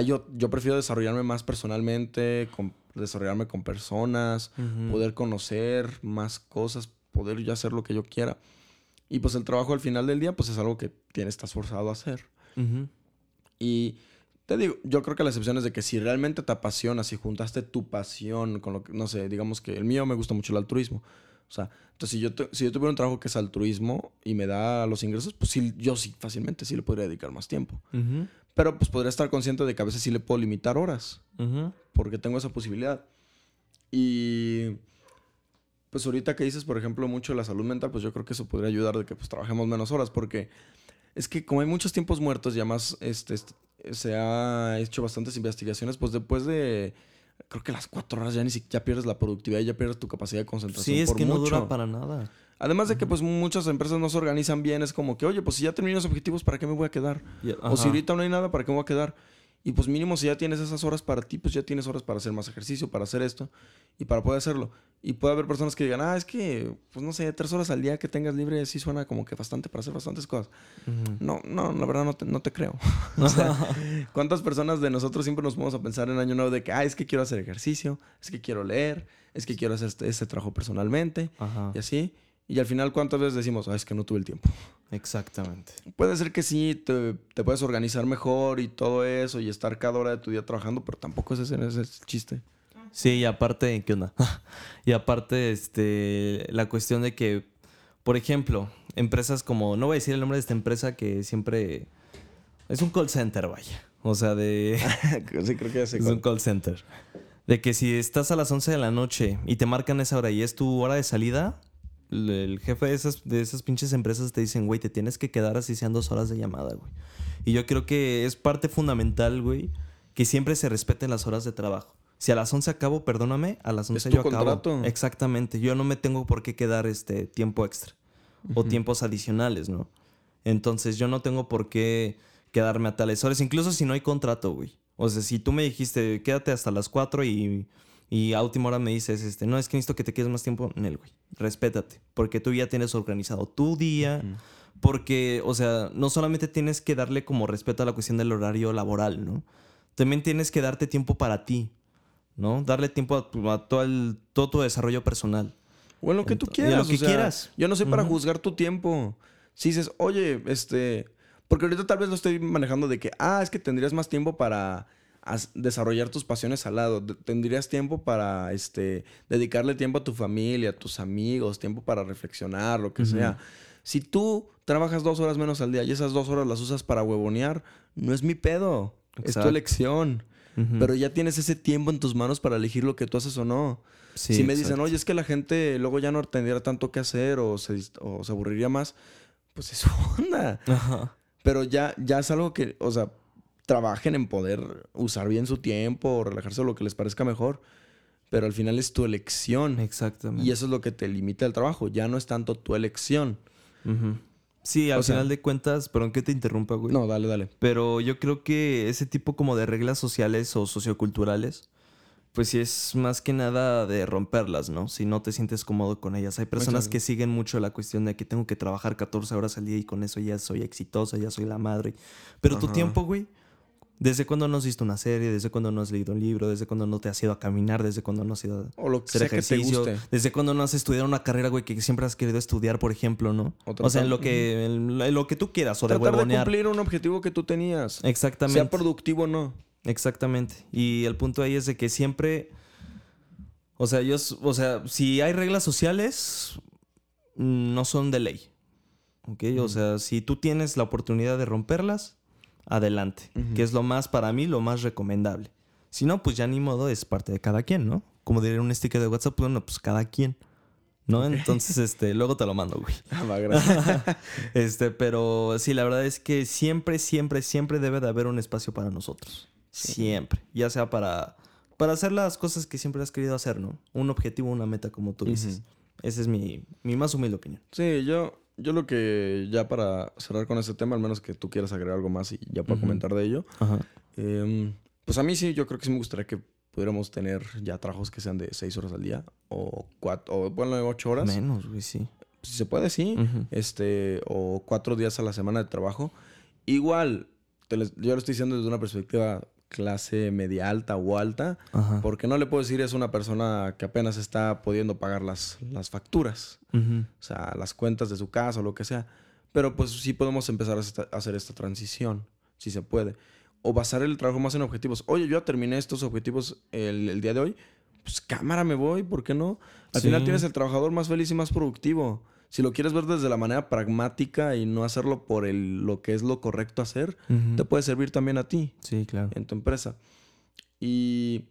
A: yo, yo prefiero desarrollarme más personalmente, desarrollarme con personas, poder conocer más cosas, poder yo hacer lo que yo quiera. Y pues el trabajo al final del día, pues es algo que tienes, estás forzado a hacer. Y te digo, yo creo que la excepción es de que si realmente te apasiona, si juntaste tu pasión con lo que, no sé, digamos que el mío me gusta mucho el altruismo. O sea, entonces si yo, si yo tuviera un trabajo que es altruismo y me da los ingresos, pues sí, yo sí fácilmente sí le podría dedicar más tiempo. Pero pues podría estar consciente de que a veces sí le puedo limitar horas. Porque tengo esa posibilidad. Y pues ahorita que dices, por ejemplo, mucho de la salud mental, pues yo creo que eso podría ayudar de que pues trabajemos menos horas. Porque es que como hay muchos tiempos muertos y además este, se ha hecho bastantes investigaciones, pues después de creo que las cuatro horas ya ni siquiera pierdes la productividad, ya pierdes tu capacidad de concentración.
B: Sí, es que no dura para nada.
A: Además de que pues muchas empresas no se organizan bien, es como que, oye, pues si ya terminé los objetivos, ¿para qué me voy a quedar? o si ahorita no hay nada, ¿para qué me voy a quedar? Y pues mínimo si ya tienes esas horas para ti, pues ya tienes horas para hacer más ejercicio, para hacer esto y para poder hacerlo. Y puede haber personas que digan, ah, es que, pues no sé, tres horas al día que tengas libre sí suena como que bastante para hacer bastantes cosas. No, no, la verdad no te, no te creo. o sea, ¿cuántas personas de nosotros siempre nos vamos a pensar en año nuevo de que, ah, es que quiero hacer ejercicio, es que quiero leer, es que quiero hacer este, este trabajo personalmente y así? Y al final, ¿cuántas veces decimos, ah, es que no tuve el tiempo?
B: Exactamente.
A: Puede ser que sí, te, puedes organizar mejor y todo eso y estar cada hora de tu día trabajando, pero tampoco ese, ese es el chiste.
B: Sí, y aparte, ¿qué onda? y aparte, este, la cuestión de que, por ejemplo, empresas como, no voy a decir el nombre de esta empresa que siempre es un call center, vaya. O sea, de...
A: sí, creo que
B: es un call center. De que si estás a las 11 de la noche y te marcan esa hora y es tu hora de salida, el jefe de esas, de esas pinches empresas te dicen, güey, te tienes que quedar así sean dos horas de llamada, güey. Y yo creo que es parte fundamental, güey, que siempre se respeten las horas de trabajo. Si a las 11 acabo, perdóname, a las 11 yo acabo. Exactamente. Yo no me tengo por qué quedar este tiempo extra o tiempos adicionales, ¿no? Entonces yo no tengo por qué quedarme a tales horas, incluso si no hay contrato, güey. O sea, si tú me dijiste, quédate hasta las 4 y, y a última hora me dices, este, no, es que necesito que te quedes más tiempo en él, güey. Respétate, porque tú ya tienes organizado tu día. Porque, o sea, no solamente tienes que darle como respeto a la cuestión del horario laboral, ¿no? También tienes que darte tiempo para ti, ¿no? Darle tiempo a, todo, el, todo tu desarrollo personal.
A: O en lo que tú quieras. lo que quieras. Yo no sé para juzgar tu tiempo. Si dices, oye, este. Porque ahorita tal vez lo estoy manejando de que, ah, es que tendrías más tiempo para desarrollar tus pasiones al lado. Tendrías tiempo para este, dedicarle tiempo a tu familia, a tus amigos, tiempo para reflexionar, lo que sea. Si tú trabajas dos horas menos al día y esas dos horas las usas para huevonear, no es mi pedo. Es tu elección. Pero ya tienes ese tiempo en tus manos para elegir lo que tú haces o no. si me dicen, oye, es que la gente luego ya no tendría tanto que hacer o se, o se aburriría más, pues es onda. Pero ya, ya es algo que, o sea, trabajen en poder usar bien su tiempo o relajarse o lo que les parezca mejor. Pero al final es tu elección.
B: Exactamente.
A: Y eso es lo que te limita el trabajo. Ya no es tanto tu elección.
B: Sí, al final de cuentas, perdón que te interrumpa, güey.
A: No, dale, dale.
B: Pero yo creo que ese tipo como de reglas sociales o socioculturales, pues sí es más que nada de romperlas, ¿no? Si no te sientes cómodo con ellas. Hay personas que siguen mucho la cuestión de que tengo que trabajar 14 horas al día y con eso ya soy exitosa, ya soy la madre. Pero tu tiempo, güey, ¿Desde cuándo no has visto una serie? ¿Desde cuándo no has leído un libro? ¿Desde cuándo no te has ido a caminar? ¿Desde cuándo no has ido a
A: o lo que hacer ejercicio? Que te guste.
B: ¿Desde cuándo no has estudiado una carrera, güey, que siempre has querido estudiar, por ejemplo, no? O, sea, en lo que, en lo que tú quieras o de
A: Tratar de cumplir un objetivo que tú tenías.
B: Exactamente.
A: Sea productivo o no.
B: Exactamente. Y el punto ahí es de que siempre... O sea, yo... O sea, si hay reglas sociales, no son de ley. ¿Ok? O sea, si tú tienes la oportunidad de romperlas adelante, que es lo más para mí, lo más recomendable. Si no, pues ya ni modo, es parte de cada quien, ¿no? Como diría un sticker de WhatsApp, bueno, pues cada quien. ¿No? Entonces, este, luego te lo mando, güey.
A: Ah,
B: este, pero sí, la verdad es que siempre, siempre, siempre debe de haber un espacio para nosotros. Siempre. Ya sea para, para hacer las cosas que siempre has querido hacer, ¿no? Un objetivo, una meta, como tú dices. Esa es mi, mi más humilde opinión.
A: Sí, yo, yo lo que ya para cerrar con ese tema, al menos que tú quieras agregar algo más y ya para comentar de ello, em, pues a mí sí, yo creo que sí me gustaría que pudiéramos tener ya trabajos que sean de seis horas al día o cuatro, o bueno, ocho horas.
B: Menos, güey, sí.
A: Si se puede, sí. Este, o cuatro días a la semana de trabajo. Igual, yo lo estoy diciendo desde una perspectiva clase media alta o alta, porque no le puedo decir es una persona que apenas está pudiendo pagar las, las facturas, o sea, las cuentas de su casa o lo que sea. Pero pues sí podemos empezar a hacer esta transición, si se puede. O basar el trabajo más en objetivos. Oye, yo ya terminé estos objetivos el, día de hoy. Pues cámara me voy, ¿por qué no? Al final tienes el trabajador más feliz y más productivo si lo quieres ver desde la manera pragmática y no hacerlo por el, lo que es lo correcto hacer, te puede servir también a ti.
B: Sí, claro.
A: En tu empresa. Y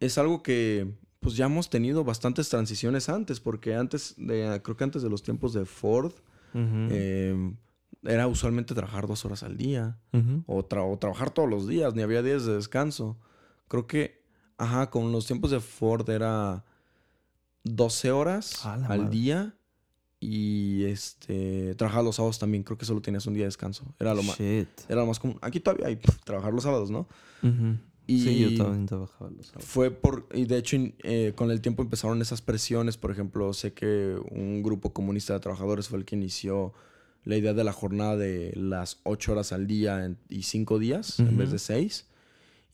A: es algo que pues ya hemos tenido bastantes transiciones antes, porque antes de, creo que antes de los tiempos de Ford, em, era usualmente trabajar dos horas al día o, o, trabajar todos los días, ni había días de descanso. Creo que, ajá, con los tiempos de Ford era 12 horas al día. Y este, trabajar los sábados también, creo que solo tienes un día de descanso. Era lo más. Era lo más común. Aquí todavía hay trabajar los sábados, ¿no?
B: y sí, yo también trabajaba los sábados.
A: Fue por. Y de hecho, eh, con el tiempo empezaron esas presiones. Por ejemplo, sé que un grupo comunista de trabajadores fue el que inició la idea de la jornada de las 8 horas al día y 5 días en vez de 6.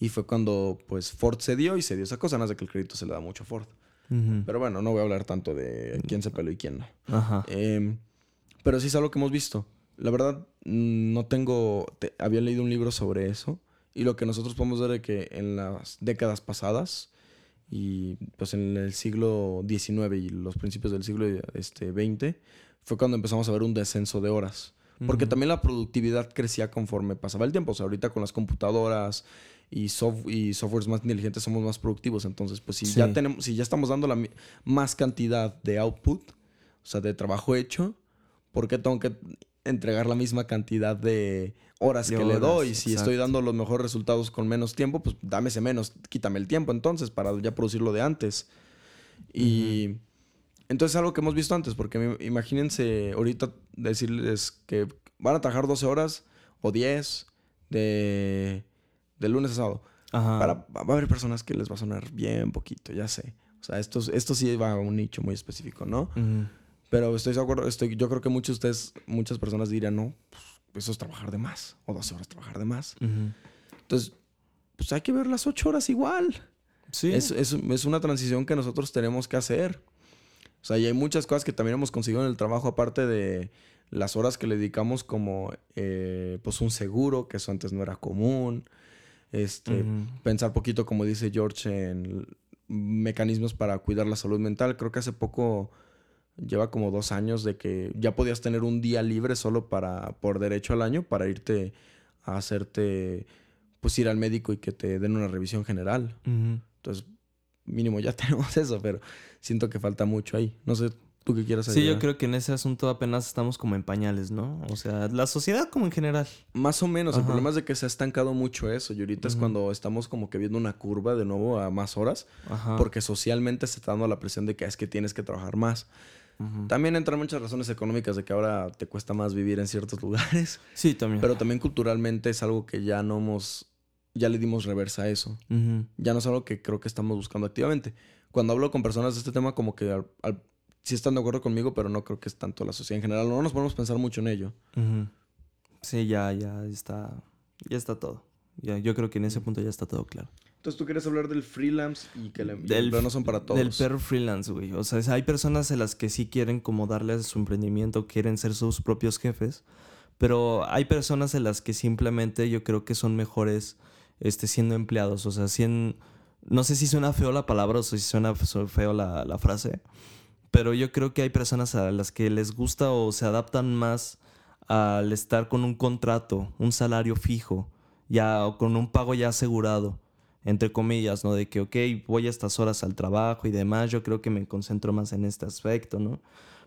A: Y fue cuando pues Ford se dio y se dio esa cosa, nada de que el crédito se le da mucho a Ford. Pero bueno, no voy a hablar tanto de quién se peló y quién no.
B: Ajá.
A: Em, pero sí es algo que hemos visto. La verdad, mm, no tengo. había leído un libro sobre eso. Y lo que nosotros podemos ver es que en las décadas pasadas y pues en el siglo XIX y los principios del siglo este, XX fue cuando empezamos a ver un descenso de horas. Porque también la productividad crecía conforme pasaba el tiempo. O sea, ahorita con las computadoras y, y softwares más inteligentes somos más productivos. Entonces, pues si ya tenemos, si ya estamos dando la más cantidad de output, o sea, de trabajo hecho, ¿por qué tengo que entregar la misma cantidad de horas que le doy? Si estoy dando los mejores resultados con menos tiempo, pues dame ese menos, quítame el tiempo entonces para ya producirlo de antes. Y Entonces, algo que hemos visto antes, porque imagínense ahorita decirles que van a trabajar 12 horas o 10 de, de lunes a sábado.
B: Ajá.
A: Para, va a haber personas que les va a sonar bien poquito, ya sé. O sea, esto, esto sí va a un nicho muy específico, ¿no? Pero estoy de acuerdo, estoy, yo creo que muchos de ustedes, muchas personas dirían, no, pues eso es trabajar de más, o 12 horas trabajar de más. Entonces, pues hay que ver las 8 horas igual.
B: Sí.
A: Es, es- es una transición que nosotros tenemos que hacer. O sea, y hay muchas cosas que también hemos conseguido en el trabajo, aparte de las horas que le dedicamos como eh, pues un seguro, que eso antes no era común. Este,
B: Ujú.
A: Pensar poquito, como dice George, en mecanismos para cuidar la salud mental. Creo que hace poco, lleva como dos años de que ya podías tener un día libre solo para, por derecho al año, para irte a hacerte, pues ir al médico y que te den una revisión general. Entonces, mínimo ya tenemos eso, pero siento que falta mucho ahí. No sé, tú qué quieras
B: Sí, yo
A: agregar?
B: creo que en ese asunto apenas estamos como en pañales, ¿no? O sea, la sociedad como en general.
A: Más o menos. El problema es de que se ha estancado mucho eso. Y ahorita es cuando estamos como que viendo una curva de nuevo a más horas.
B: Ajá.
A: Porque socialmente se está dando la presión de que es que tienes que trabajar más. También entran muchas razones económicas de que ahora te cuesta más vivir en ciertos lugares.
B: Sí, también.
A: Pero también culturalmente es algo que ya no hemos... Ya le dimos reversa a eso. Ya no es algo que creo que estamos buscando activamente. Cuando hablo con personas de este tema, como que al- al- sí están de acuerdo conmigo, pero no creo que es tanto la sociedad en general. No nos podemos pensar mucho en ello.
B: Sí, ya, ya está. Ya está todo. Ya, yo creo que en ese punto ya está todo claro.
A: Entonces, tú quieres hablar del freelance y que
B: Del-
A: empleo no son para todos.
B: Del perro freelance, güey. O sea, hay personas en las que sí quieren como darle a su emprendimiento, quieren ser sus propios jefes. Pero hay personas en las que simplemente yo creo que son mejores este, siendo empleados. O sea, sien- no sé si suena feo la palabra o si suena feo la, la frase. Pero yo creo que hay personas a las que les gusta o se adaptan más al estar con un contrato, un salario fijo, ya o con un pago ya asegurado, entre comillas, ¿no? De que, ok, voy a estas horas al trabajo y demás, yo creo que me concentro más en este aspecto, ¿no?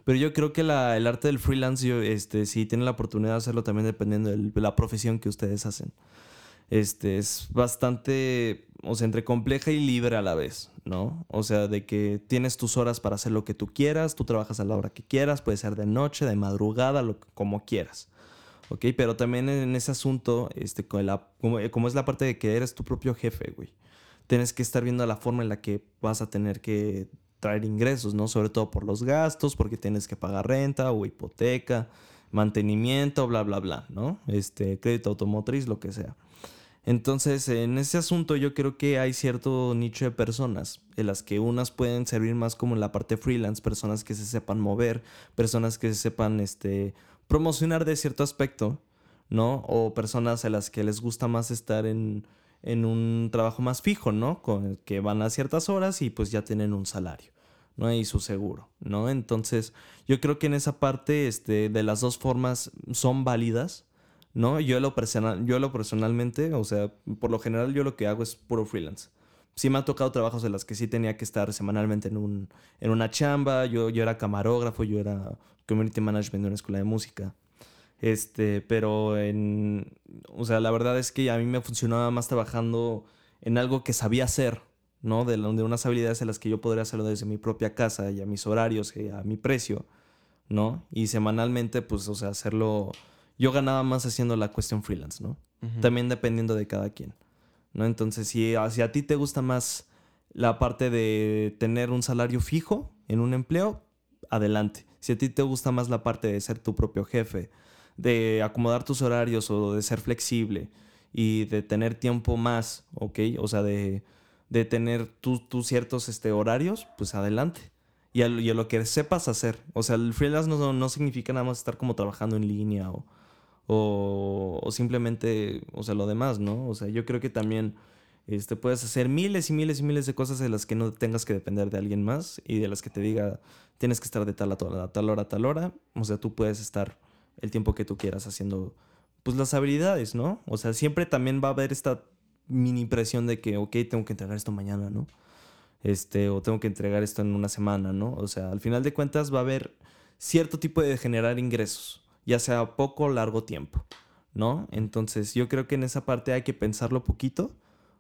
B: Pero yo creo que el arte del freelance, este, si tienen la oportunidad de hacerlo también dependiendo de la profesión que ustedes hacen. Este, es bastante, o sea, entre compleja y libre a la vez, ¿no? O sea, de que tienes tus horas para hacer lo que tú quieras, tú trabajas a la hora que quieras, puede ser de noche, de madrugada, lo, como quieras. ¿Ok? Pero también en ese asunto, este, como, como es la parte de que eres tu propio jefe, güey. Tienes que estar viendo la forma en la que vas a tener que traer ingresos, ¿no? Sobre todo por los gastos, porque tienes que pagar renta o hipoteca, mantenimiento, bla, bla, bla, ¿no? Este, crédito automotriz, lo que sea. Entonces, en ese asunto yo creo que hay cierto nicho de personas, en las que unas pueden servir más como en la parte freelance, personas que se sepan mover, personas que se sepan este, promocionar de cierto aspecto, ¿no? O personas a las que les gusta más estar en, en un trabajo más fijo, ¿no? Con que van a ciertas horas y pues ya tienen un salario, ¿no? Y su seguro, ¿no? Entonces, yo creo que en esa parte este, de las dos formas son válidas, ¿no? Yo lo, personal, yo lo personalmente, o sea, por lo general yo lo que hago es puro freelance. Sí me ha tocado trabajos en los que sí tenía que estar semanalmente en, un, en una chamba, yo, yo era camarógrafo, yo era community management de una escuela de música. Este, pero en, o sea, la verdad es que a mí me funcionaba más trabajando en algo que sabía hacer, ¿no? De, de unas habilidades en las que yo podría hacerlo desde mi propia casa y a mis horarios y a mi precio, ¿no? Y semanalmente, pues, o sea, hacerlo... Yo ganaba más haciendo la cuestión freelance, ¿no? También dependiendo de cada quien, ¿no? Entonces, si, si a ti te gusta más la parte de tener un salario fijo en un empleo, adelante. Si a ti te gusta más la parte de ser tu propio jefe, de acomodar tus horarios o de ser flexible y de tener tiempo más, ¿ok? O sea, de, de tener tus ciertos este, horarios, pues adelante. Y a, lo- y a lo que sepas hacer. O sea, el freelance no, no significa nada más estar como trabajando en línea o, o, simplemente, o sea, lo demás, ¿no? O sea, yo creo que también este, puedes hacer miles y miles y miles de cosas de las que no tengas que depender de alguien más y de las que te diga tienes que estar de tal a tal, a tal hora tal hora. O sea, tú puedes estar el tiempo que tú quieras haciendo pues las habilidades, ¿no? O sea, siempre también va a haber esta mini presión de que, ok, tengo que entregar esto mañana, ¿no? Este, o tengo que entregar esto en una semana, ¿no? O sea, al final de cuentas va a haber cierto tipo de generar ingresos, ya sea poco o largo tiempo, ¿no? Entonces, yo creo que en esa parte hay que pensarlo poquito,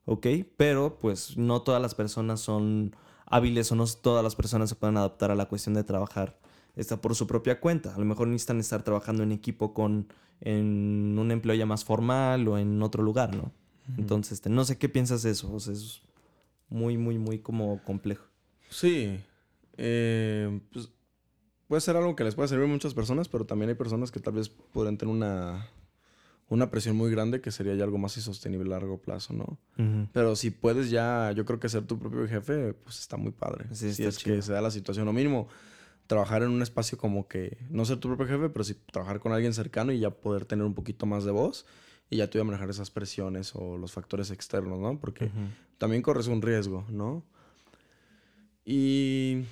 B: ¿ok? Pero pues no todas las personas son hábiles o no todas las personas se pueden adaptar a la cuestión de trabajar está por su propia cuenta. A lo mejor necesitan estar trabajando en equipo con en un empleo ya más formal o en otro lugar, ¿no? Entonces, este, no sé qué piensas de eso. O sea, es muy, muy, muy como complejo.
A: Sí. Eh, pues puede ser algo que les puede servir a muchas personas, pero también hay personas que tal vez podrían tener una, una presión muy grande que sería ya algo más insostenible a largo plazo, ¿no? Pero si puedes ya, yo creo que ser tu propio jefe, pues está muy padre. Sí, si es que se da la situación, o mínimo trabajar en un espacio como que, no ser tu propio jefe, pero sí trabajar con alguien cercano y ya poder tener un poquito más de voz y ya te voy a manejar esas presiones o los factores externos, ¿no? Porque también corres un riesgo, ¿no? Y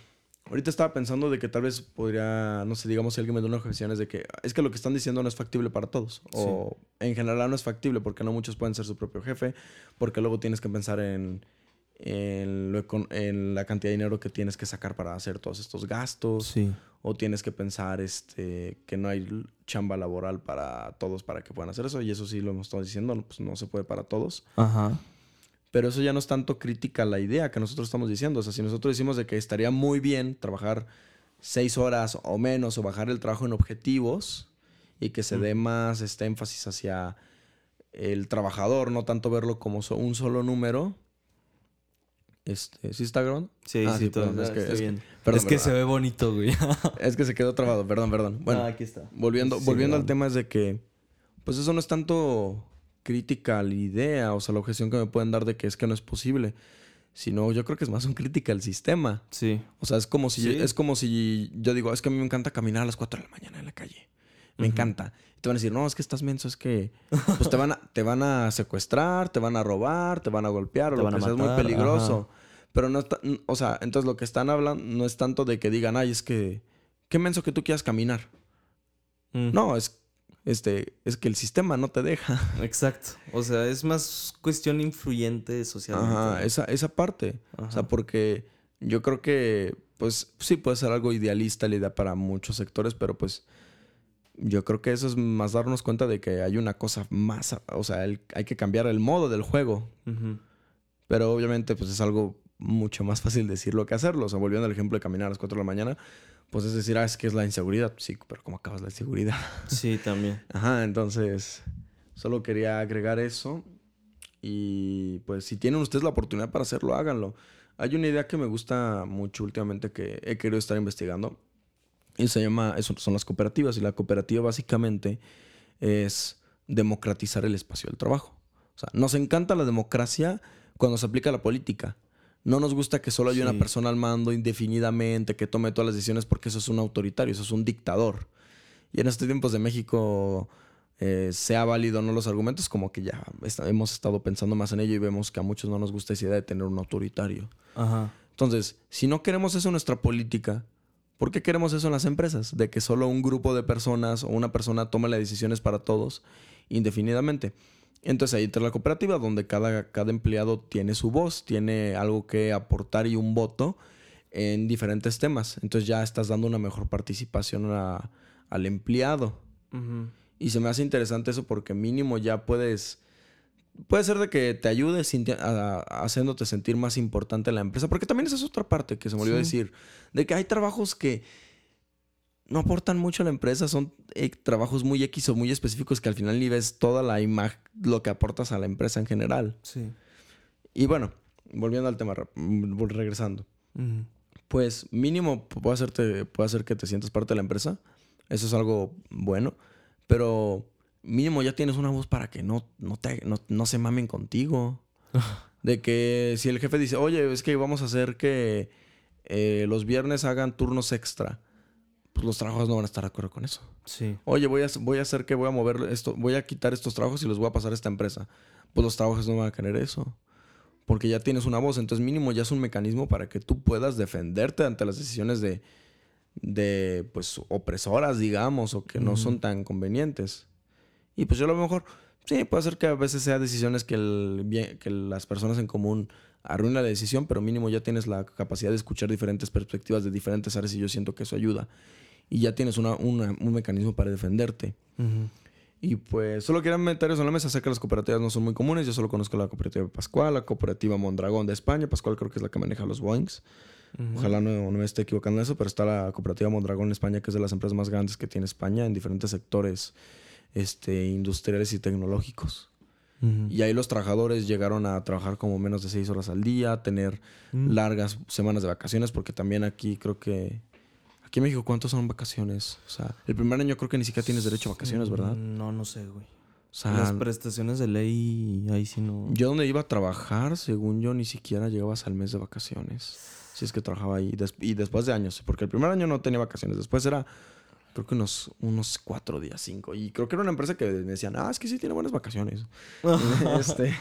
A: ahorita estaba pensando de que tal vez podría, no sé, digamos si alguien me da una objeción es de que es que lo que están diciendo no es factible para todos. O en general no es factible porque no muchos pueden ser su propio jefe, porque luego tienes que pensar en en, la cantidad de dinero que tienes que sacar para hacer todos estos gastos. O tienes que pensar este, que no hay chamba laboral para todos para que puedan hacer eso. Y eso sí lo hemos estado diciendo, pues no se puede para todos. Pero eso ya no es tanto crítica a la idea que nosotros estamos diciendo. O sea, si nosotros decimos de que estaría muy bien trabajar seis horas o menos o bajar el trabajo en objetivos y que se dé más este énfasis hacia el trabajador, no tanto verlo como un solo número, este, ¿Sí está grabando?
B: Sí, ah, sí, todo. Es que, bien. es que se ve bonito, güey.
A: es que se quedó trabado, perdón, perdón. Bueno,
B: aquí está.
A: Volviendo, volviendo al tema es de que, pues eso no es tanto crítica a la idea, o sea, la objeción que me pueden dar de que es que no es posible, sino yo creo que es más un crítica al sistema.
B: Sí.
A: O sea, es como si, es como si yo digo, es que a mí me encanta caminar a las 4 de la mañana en la calle. Me encanta. Y te van a decir, no, es que estás menso, es que pues te van a, te van a secuestrar, te van a robar, te van a golpear, o lo que sea, es muy peligroso. Pero no está, o sea, entonces lo que están hablando no es tanto de que digan, ay, es que, qué menso que tú quieras caminar. Mm. No, es, este, es que el sistema no te deja.
B: Exacto. O sea, es más cuestión influyente socialmente.
A: Ajá, esa, esa parte. O sea, porque yo creo que, pues, sí puede ser algo idealista la idea para muchos sectores, pero pues yo creo que eso es más darnos cuenta de que hay una cosa más, o sea, hay que cambiar el modo del juego. Pero obviamente, pues es algo mucho más fácil decirlo que hacerlo. O sea, volviendo al ejemplo de caminar a las 4 de la mañana, pues es decir, ah, es que es la inseguridad. Sí, pero ¿cómo acabas la inseguridad?
B: Sí, también.
A: Ajá, entonces, solo quería agregar eso. Y pues si tienen ustedes la oportunidad para hacerlo, háganlo. Hay una idea que me gusta mucho últimamente que he querido estar investigando. Y se llama, eso son las cooperativas. Y la cooperativa básicamente es democratizar el espacio del trabajo. O sea, nos encanta la democracia cuando se aplica a la política. No nos gusta que solo haya una persona al mando indefinidamente, que tome todas las decisiones, porque eso es un autoritario, eso es un dictador. Y en estos tiempos de México, eh, sea válido o no los argumentos, como que ya hemos estado pensando más en ello y vemos que a muchos no nos gusta esa idea de tener un autoritario. Entonces, si no queremos eso en nuestra política, ¿por qué queremos eso en las empresas? De que solo un grupo de personas o una persona tome las decisiones para todos indefinidamente. Entonces ahí entra la cooperativa donde cada, cada empleado tiene su voz, tiene algo que aportar y un voto en diferentes temas. Entonces ya estás dando una mejor participación al empleado. Y se me hace interesante eso porque mínimo ya puedes... Puede ser de que te ayude haciéndote sentir más importante en la empresa. Porque también esa es otra parte que se me olvidó decir. De que hay trabajos que no aportan mucho a la empresa, son eh, trabajos muy X o muy específicos que al final ni ves toda la imagen, lo que aportas a la empresa en general.
B: Sí.
A: Y bueno, volviendo al tema, regresando. Pues mínimo puede, hacerte, puede hacer que te sientas parte de la empresa. Eso es algo bueno. Pero mínimo ya tienes una voz para que no, no, te, no, se mamen contigo. de que si el jefe dice, oye, es que vamos a hacer que eh, los viernes hagan turnos extra pues los trabajos no van a estar de acuerdo con eso.
B: Sí.
A: Oye, voy a, voy a hacer que voy a mover esto, voy a quitar estos trabajos y los voy a pasar a esta empresa. Pues los trabajos no van a querer eso. Porque ya tienes una voz. Entonces, mínimo ya es un mecanismo para que tú puedas defenderte ante las decisiones de, de pues, opresoras, digamos, o que no son tan convenientes. Y pues yo a lo mejor, sí, puede ser que a veces sea decisiones que, el, que las personas en común arruina la decisión, pero mínimo ya tienes la capacidad de escuchar diferentes perspectivas de diferentes áreas y yo siento que eso ayuda y ya tienes una, un mecanismo para defenderte. Y pues solo quería meter eso en la mesa. Sé que las cooperativas no son muy comunes. Yo solo conozco la cooperativa Pascual, la cooperativa Mondragón de España. Pascual creo que es la que maneja los Boeings. Ojalá no, no, me esté equivocando en eso, pero está la cooperativa Mondragón en España, que es de las empresas más grandes que tiene España en diferentes sectores este, industriales y tecnológicos. Y ahí los trabajadores llegaron a trabajar como menos de seis horas al día, tener mm. largas semanas de vacaciones, porque también aquí creo que... Aquí en México, ¿cuántos son vacaciones? O sea, el primer año creo que ni siquiera tienes derecho a vacaciones, ¿verdad?
B: No, no sé, güey. O sea, Las prestaciones de ley, ahí sí no...
A: Yo donde iba a trabajar, según yo, ni siquiera llegabas al mes de vacaciones. Si es que trabajaba ahí. y después de años, porque el primer año no tenía vacaciones. Después era creo que unos, unos cuatro días, cinco. Y creo que era una empresa que me decían, ah, es que sí tiene buenas vacaciones. este,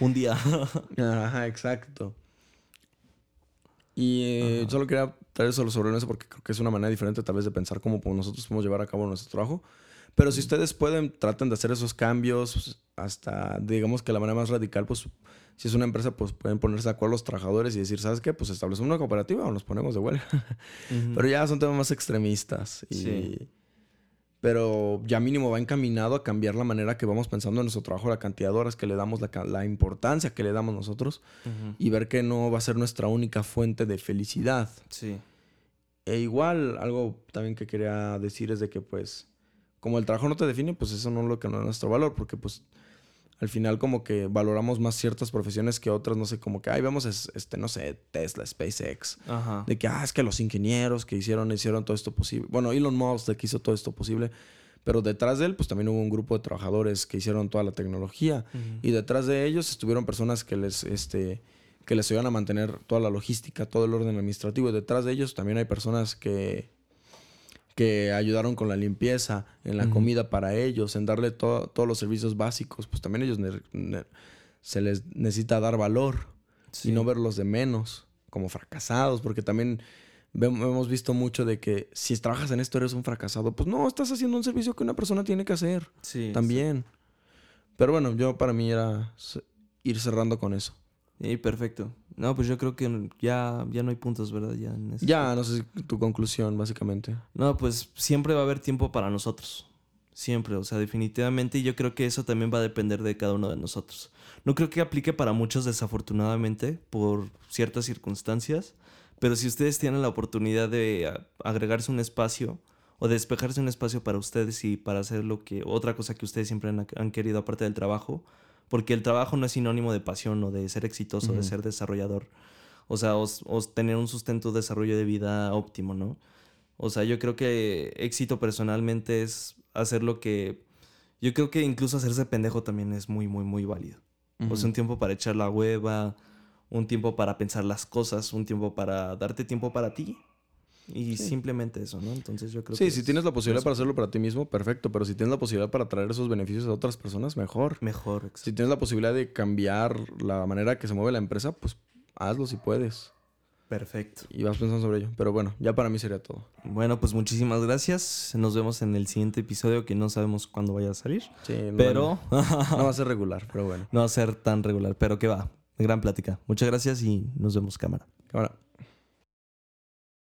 B: Un día.
A: Ajá, exacto. Y eh, solo quería traer eso sobre eso porque creo que es una manera diferente tal vez de pensar cómo nosotros podemos llevar a cabo nuestro trabajo. Pero si ustedes pueden, traten de hacer esos cambios hasta, digamos que la manera más radical, pues si es una empresa, pues pueden ponerse de acuerdo los trabajadores y decir, ¿sabes qué? Pues establecemos una cooperativa o nos ponemos de huelga. Pero ya son temas más extremistas. Y... Pero ya mínimo va encaminado a cambiar la manera que vamos pensando en nuestro trabajo, la cantidad de horas que le damos, la, la importancia que le damos nosotros y ver que no va a ser nuestra única fuente de felicidad.
B: Sí.
A: E igual, algo también que quería decir es de que pues, como el trabajo no te define, pues eso no es lo que no es nuestro valor, porque pues al final como que valoramos más ciertas profesiones que otras, no sé, como que, ahí vemos, este, no sé, Tesla, SpaceX, de que, ah, es que los ingenieros que hicieron, hicieron todo esto posible. Bueno, Elon Musk de que hizo todo esto posible, pero detrás de él, pues también hubo un grupo de trabajadores que hicieron toda la tecnología. Y detrás de ellos estuvieron personas que les, este, que les ayudan a mantener toda la logística, todo el orden administrativo. Y detrás de ellos también hay personas que que ayudaron con la limpieza, en la comida para ellos, en darle todos los servicios básicos, pues también ellos se les necesita dar valor y no verlos de menos, como fracasados, porque también hemos visto mucho de que si trabajas en esto eres un fracasado, pues no, estás haciendo un servicio que una persona tiene que hacer también. Pero bueno, yo para mí era ir cerrando con eso.
B: Sí, perfecto. No, pues yo creo que ya, ya no hay puntos, ¿verdad? Ya,
A: ya, no sé tu conclusión, básicamente.
B: No, pues siempre va a haber tiempo para nosotros. Siempre, o sea, definitivamente. Y yo creo que eso también va a depender de cada uno de nosotros. No creo que aplique para muchos, desafortunadamente, por ciertas circunstancias. Pero si ustedes tienen la oportunidad de agregarse un espacio o despejarse un espacio para ustedes y para hacer lo que otra cosa que ustedes siempre han querido aparte del trabajo, porque el trabajo no es sinónimo de pasión o de ser exitoso, de ser desarrollador. O sea, o, tener un sustento, desarrollo de vida óptimo, ¿no? O sea, yo creo que éxito personalmente es hacer lo que... Yo creo que incluso hacerse pendejo también es muy, muy, muy válido. O sea, un tiempo para echar la hueva, un tiempo para pensar las cosas, un tiempo para darte tiempo para ti. Y simplemente eso, ¿no? Entonces yo creo
A: que. Sí, si tienes la posibilidad para hacerlo para ti mismo, perfecto. Pero si tienes la posibilidad para traer esos beneficios a otras personas, mejor.
B: Mejor,
A: exacto. Si tienes la posibilidad de cambiar la manera que se mueve la empresa, pues hazlo si puedes.
B: Perfecto.
A: Y vas pensando sobre ello. Pero bueno, ya para mí sería todo.
B: Bueno, pues muchísimas gracias. Nos vemos en el siguiente episodio que no sabemos cuándo vaya a salir. Sí, pero.
A: no va a ser regular, pero bueno.
B: No va a ser tan regular, pero que va. Gran plática. Muchas gracias y nos vemos, cámara.
A: Cámara.